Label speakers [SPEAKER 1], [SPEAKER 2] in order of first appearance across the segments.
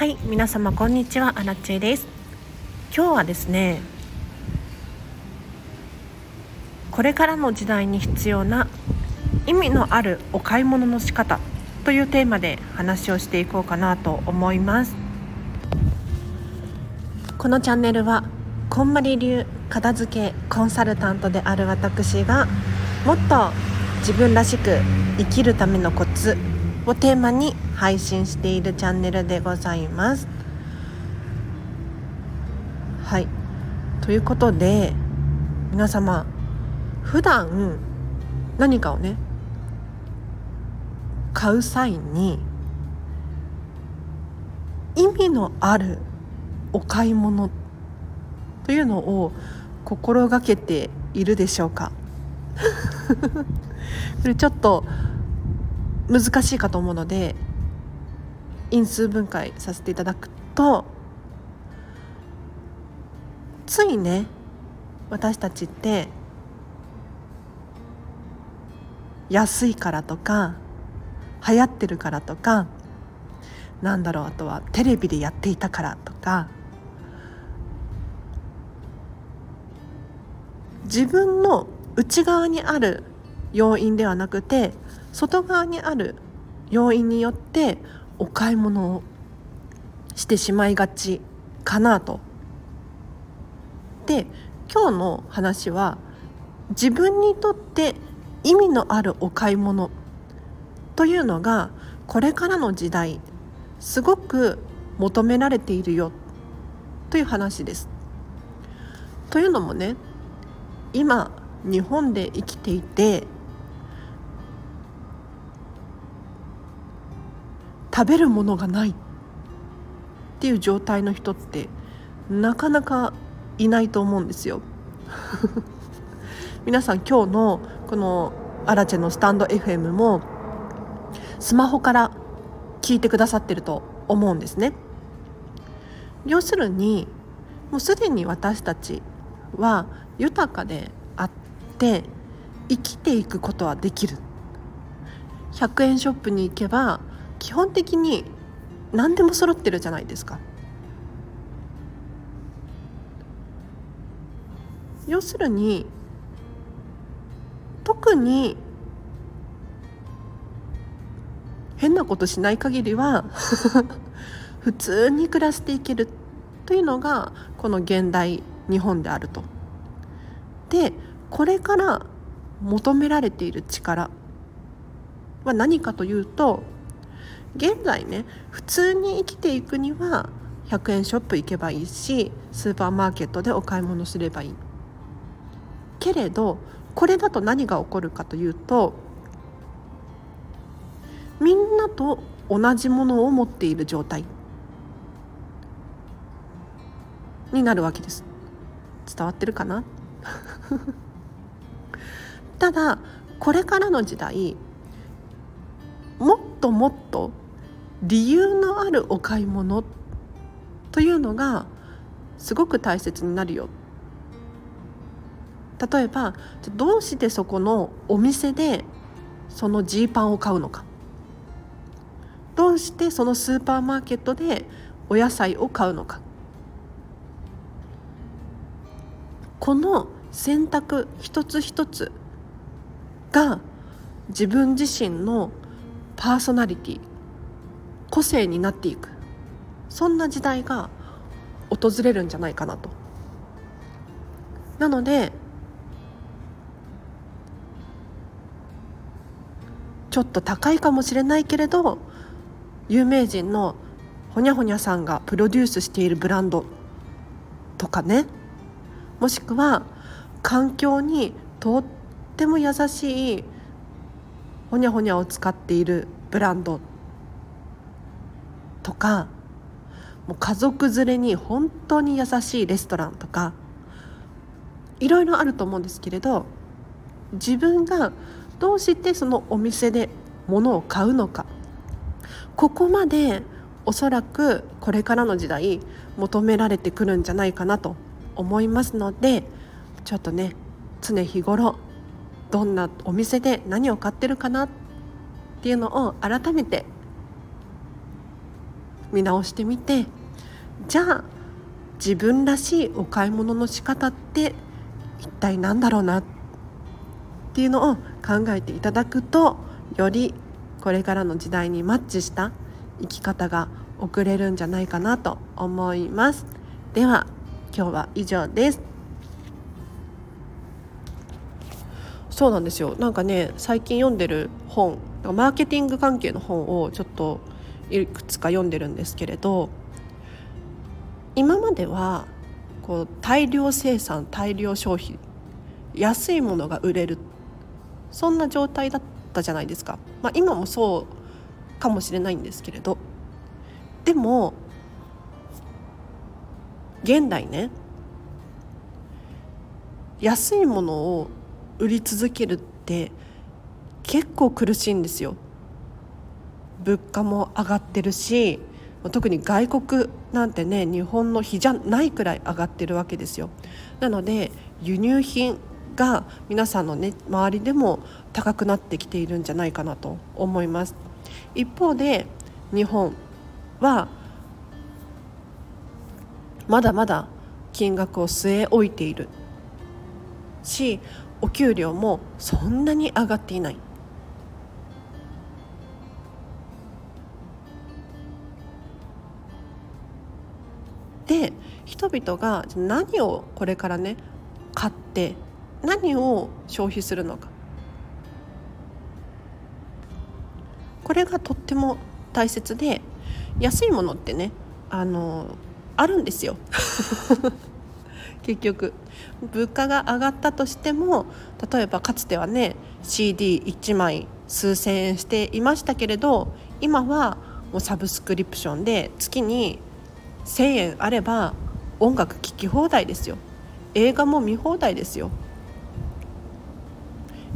[SPEAKER 1] はい皆様こんにちは。アラチェです。今日はですねこれからの時代に必要な意味のあるお買い物の仕方というテーマで話をしていこうかなと思います。このチャンネルはこんまり流片付けコンサルタントである私がもっと自分らしく生きるためのコツをテーマに配信しているチャンネルでございます。はいということで皆様普段何かをね買う際に意味のあるお買い物というのを心がけているでしょうかこれちょっと難しいかと思うので因数分解させていただくとついね私たちって安いからとか流行ってるからとかなんだろうあとはテレビでやっていたからとか自分の内側にある要因ではなくて外側にある要因によってお買い物をしてしまいがちかなと。で今日の話は自分にとって意味のあるお買い物というのがこれからの時代すごく求められているよという話です。というのもね今日本で生きていて食べるものがないっていう状態の人ってなかなかいないと思うんですよ。皆さん今日のこのアラチェのスタンド FM もスマホから聞いてくださってると思うんですね。要するにもうすでに私たちは豊かであって生きていくことはできる100円ショップに行けば基本的に何でも揃ってるじゃないですか。要するに特に変なことしない限りは 普通に暮らしていけるというのがこの現代日本であると。でこれから求められている力は何かというと現在ね普通に生きていくには100円ショップ行けばいいしスーパーマーケットでお買い物すればいい。けれどこれだと何が起こるかというとみんなと同じものを持っている状態になるわけです。伝わってるかな？ただこれからの時代もっともっと理由のあるお買い物というのがすごく大切になるよ。例えばどうしてそこのお店でそのジーパンを買うのか。どうしてそのスーパーマーケットでお野菜を買うのか。この選択一つ一つが自分自身のパーソナリティ個性になっていくそんな時代が訪れるんじゃないかなと。なのでちょっと高いかもしれないけれど有名人のほにゃほにゃさんがプロデュースしているブランドとかねもしくは環境にとっても優しいほにゃほにゃを使っているブランドとかもう家族連れに本当に優しいレストランとかいろいろあると思うんですけれど自分がどうしてそのお店で物を買うのかここまでおそらくこれからの時代求められてくるんじゃないかなと思いますのでちょっとね常日頃どんなお店で何を買ってるかなっていうのを改めて見直してみてじゃあ自分らしいお買い物の仕方って一体何だろうなっていうのを考えていただくとよりこれからの時代にマッチした生き方が送れるんじゃないかなと思います。では今日は以上です。そうなんですよ。なんかね最近読んでる本マーケティング関係の本をちょっといくつか読んでるんですけれど今まではこう大量生産大量消費安いものが売れるそんな状態だったじゃないですか、まあ、今もそうかもしれないんですけれどでも現代ね安いものを売り続けるって結構苦しいんですよ。物価も上がってるし特に外国なんてね日本の比じゃないくらい上がってるわけですよ。なので輸入品が皆さんのね周りでも高くなってきているんじゃないかなと思います。一方で日本はまだまだ金額を据え置いているしお給料もそんなに上がっていない。で人々が何をこれからね買って何を消費するのか。これがとっても大切で安いものってねあのあるんですよ。結局物価が上がったとしても例えばかつてはね CD1 枚数千円していましたけれど今はもうサブスクリプションで月に1,000円あれば音楽聴き放題ですよ。映画も見放題ですよ。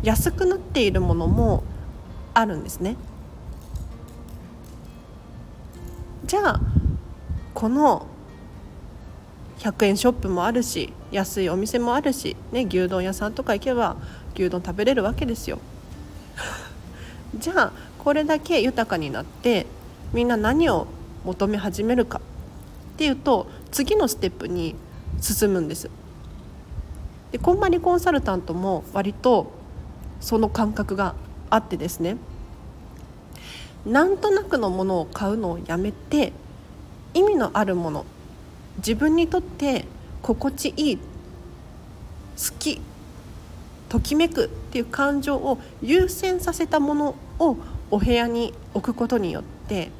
[SPEAKER 1] 安くなっているものもあるんですね。じゃあこの100円ショップもあるし安いお店もあるし、ね、牛丼屋さんとか行けば牛丼食べれるわけですよ。じゃあこれだけ豊かになってみんな何を求め始めるか。っていうと次のステップに進むんです。でこんまりコンサルタントも割とその感覚があってですね。なんとなくのものを買うのをやめて意味のあるもの自分にとって心地いい好きときめくっていう感情を優先させたものをお部屋に置くことによって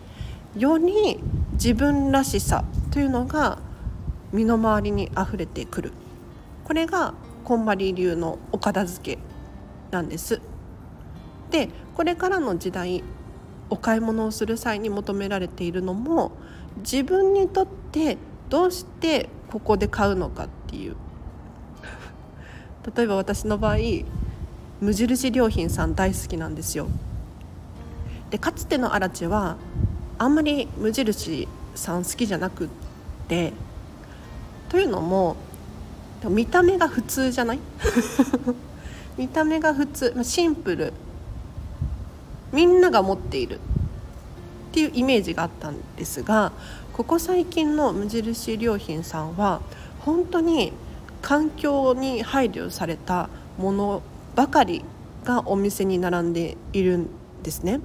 [SPEAKER 1] より自分らしさというのが身の回りにあふれてくるこれがこんまり流のお片付けなんです。でこれからの時代お買い物をする際に求められているのも自分にとってどうしてここで買うのかっていう。例えば私の場合無印良品さん大好きなんですよ。でかつてのアラチはあんまり無印さん好きじゃなくってというのも見た目が普通じゃない？見た目が普通シンプル。みんなが持っているっていうイメージがあったんですがここ最近の無印良品さんは本当に環境に配慮されたものばかりがお店に並んでいるんですね。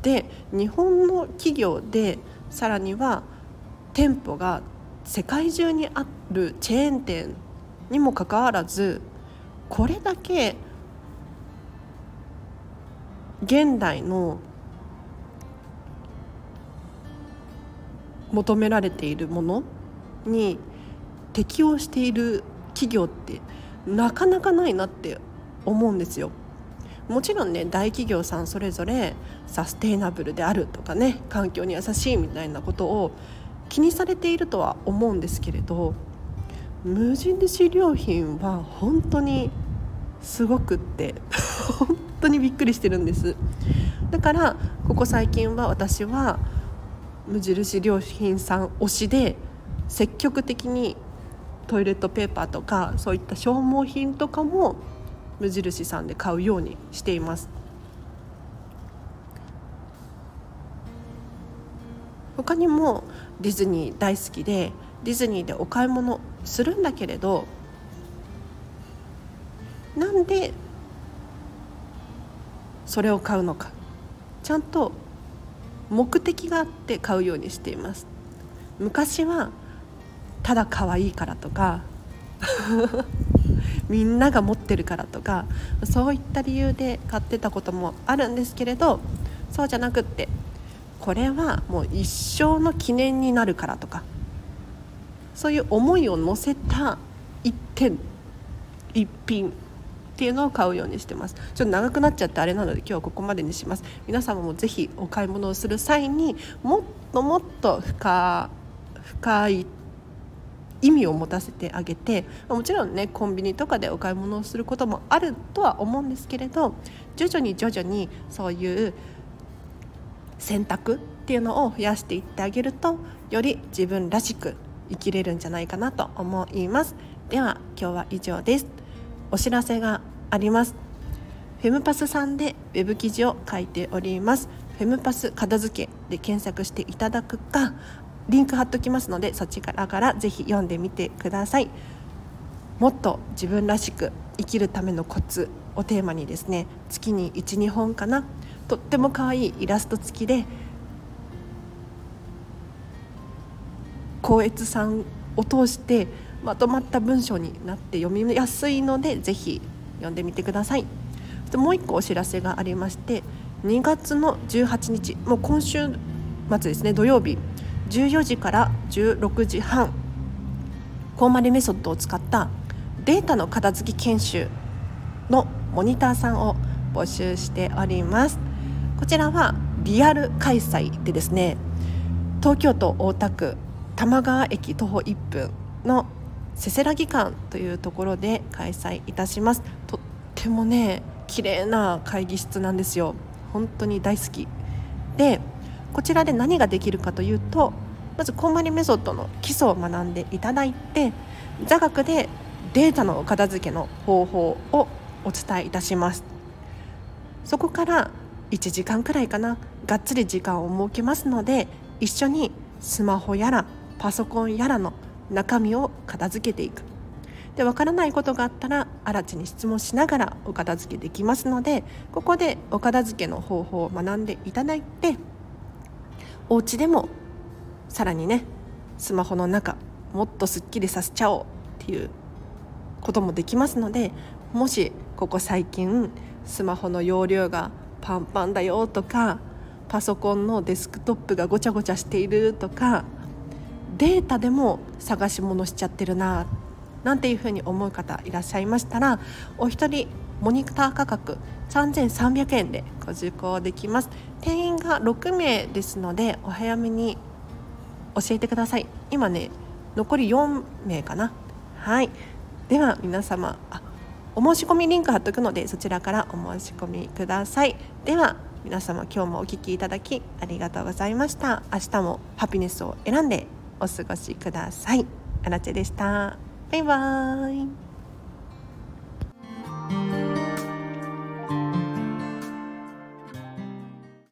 [SPEAKER 1] で日本の企業でさらには店舗が世界中にあるチェーン店にもかかわらずこれだけ現代の求められているものに適応している企業ってなかなかないなって思うんですよ。もちろんね大企業さんそれぞれサステイナブルであるとかね環境に優しいみたいなことを気にされているとは思うんですけれど無印良品は本当にすごくって 本当にびっくりしてるんですだからここ最近は私は無印良品さん推しで積極的にトイレットペーパーとかそういった消耗品とかも無印さんで買うようにしています。他にもディズニー大好きでディズニーでお買い物するんだけれどなんでそれを買うのか。ちゃんと目的があって買うようにしています。昔はただ可愛いからとか みんなが持ってるからとかそういった理由で買ってたこともあるんですけれどそうじゃなくってこれはもう一生の記念になるからとかそういう思いを乗せた一点一品っていうのを買うようにしてます。ちょっと長くなっちゃってあれなので今日はここまでにします。皆様もぜひお買い物をする際にもっともっと深深い意味を持たせてあげてもちろんねコンビニとかでお買い物をすることもあるとは思うんですけれど徐々に徐々にそういう選択っていうのを増やしていってあげるとより自分らしく生きれるんじゃないかなと思います。では今日は以上です。お知らせがあります。フェムパスさんでウェブ記事を書いております。フェムパス片付けで検索していただくかリンク貼っときますのでそちらからぜひ読んでみてください。もっと自分らしく生きるためのコツをテーマにですね月に12本かなとっても可愛いイラスト付きで光悦さんを通してまとまった文章になって読みやすいのでぜひ読んでみてください。もう一個お知らせがありまして2月の18日もう今週末ですね土曜日14時から16時半コーマリメソッドを使ったデータの片付き研修のモニターさんを募集しております。こちらはリアル開催でですね東京都大田区玉川駅徒歩1分のせせらぎ館というところで開催いたします。とってもね綺麗な会議室なんですよ。本当に大好き。でこちらで何ができるかというとまずこんまりメソッドの基礎を学んでいただいて座学でデータの片付けの方法をお伝えいたします。そこから1時間くらいかながっつり時間を設けますので一緒にスマホやらパソコンやらの中身を片付けていく。で分からないことがあったら新地に質問しながらお片付けできますのでここでお片付けの方法を学んでいただいてお家でもさらにねスマホの中もっとすっきりさせちゃおうっていうこともできますのでもしここ最近スマホの容量がパンパンだよとかパソコンのデスクトップがごちゃごちゃしているとかデータでも探し物しちゃってるななんていうふうに思う方いらっしゃいましたらお一人モニター価格3300円でご受講できます。定員が6名ですのでお早めに教えてください。今ね残り4名かな。はい。では皆様あお申し込みリンク貼っとくのでそちらからお申し込みください。では皆様今日もお聴きいただきありがとうございました。明日もハピネスを選んでお過ごしください。アラチェでした。バイバーイ。